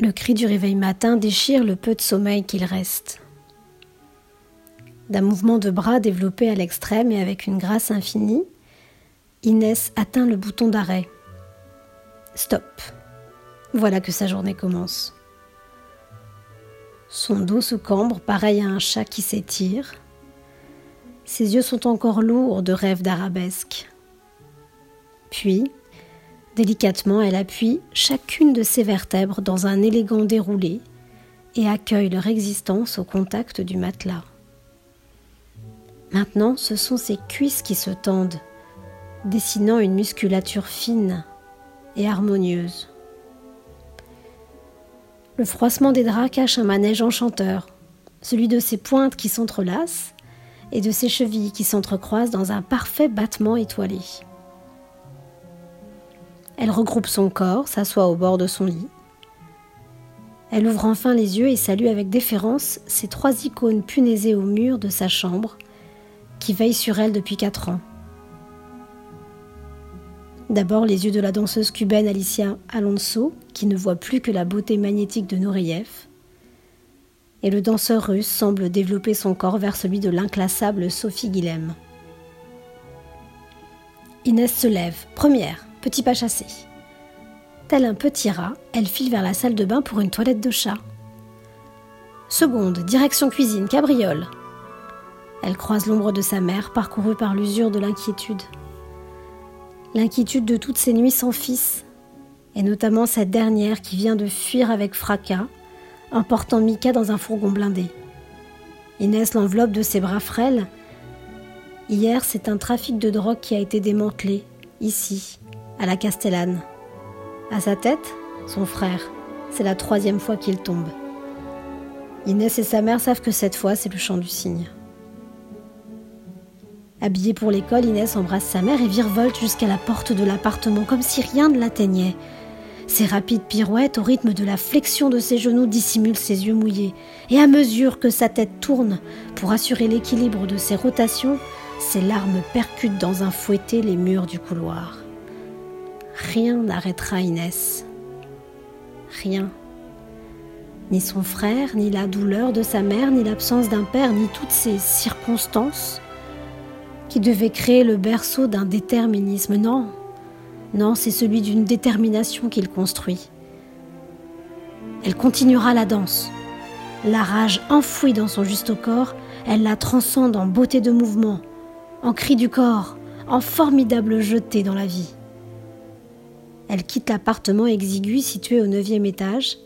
Le cri du réveil matin déchire le peu de sommeil qu'il reste. D'un mouvement de bras développé à l'extrême et avec une grâce infinie, Inès atteint le bouton d'arrêt. Stop. Voilà que sa journée commence. Son dos se cambre, pareil à un chat qui s'étire. Ses yeux sont encore lourds de rêves d'arabesque. Puis, délicatement, elle appuie chacune de ses vertèbres dans un élégant déroulé et accueille leur existence au contact du matelas. Maintenant, ce sont ses cuisses qui se tendent, dessinant une musculature fine et harmonieuse. Le froissement des draps cache un manège enchanteur, celui de ses pointes qui s'entrelacent et de ses chevilles qui s'entrecroisent dans un parfait battement étoilé. Elle regroupe son corps, s'assoit au bord de son lit. Elle ouvre enfin les yeux et salue avec déférence ces trois icônes punaisées au mur de sa chambre qui veillent sur elle depuis quatre ans. D'abord les yeux de la danseuse cubaine Alicia Alonso, qui ne voit plus que la beauté magnétique de Nureyev. Et le danseur russe semble développer son corps vers celui de l'inclassable Sophie Guilhem. Inès se lève, première, petit pas chassé. Tel un petit rat, elle file vers la salle de bain pour une toilette de chat. Seconde, direction cuisine, cabriole. Elle croise l'ombre de sa mère, parcourue par l'usure de l'inquiétude l'inquiétude de toutes ces nuits sans fils, et notamment cette dernière qui vient de fuir avec fracas, emportant Mika dans un fourgon blindé. Inès l'enveloppe de ses bras frêles. Hier, c'est un trafic de drogue qui a été démantelé, ici, à la Castellane. À sa tête, son frère. C'est la troisième fois qu'il tombe. Inès et sa mère savent que cette fois, c'est le chant du cygne. Habillée pour l'école, Inès embrasse sa mère et virevolte jusqu'à la porte de l'appartement comme si rien ne l'atteignait. Ses rapides pirouettes au rythme de la flexion de ses genoux dissimulent ses yeux mouillés, et à mesure que sa tête tourne pour assurer l'équilibre de ses rotations, ses larmes percutent dans un fouetté les murs du couloir. Rien n'arrêtera Inès. Rien. Ni son frère, ni la douleur de sa mère, ni l'absence d'un père, ni toutes ces circonstances qui devait créer le berceau d'un déterminisme. Non, non, c'est celui d'une détermination qu'il construit. Elle continuera la danse. La rage enfouie dans son juste corps, elle la transcende en beauté de mouvement, en cri du corps, en formidable jetée dans la vie. Elle quitte l'appartement exigu situé au neuvième étage.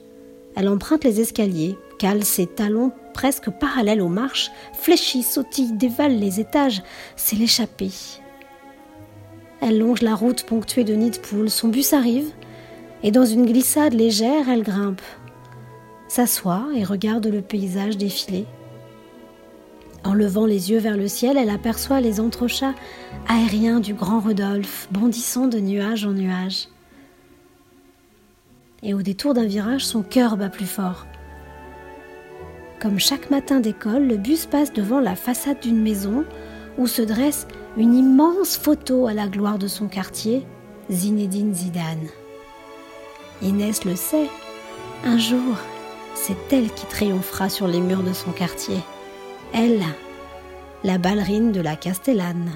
Elle emprunte les escaliers, cale ses talons presque parallèle aux marches, fléchit, sautille, dévale les étages, c'est l'échappée. Elle longe la route ponctuée de nids son bus arrive, et dans une glissade légère, elle grimpe, s'assoit et regarde le paysage défiler. En levant les yeux vers le ciel, elle aperçoit les entrechats aériens du grand Rodolphe, bondissant de nuage en nuage. Et au détour d'un virage, son cœur bat plus fort. Comme chaque matin d'école, le bus passe devant la façade d'une maison où se dresse une immense photo à la gloire de son quartier, Zinedine Zidane. Inès le sait, un jour, c'est elle qui triomphera sur les murs de son quartier. Elle, la ballerine de la Castellane.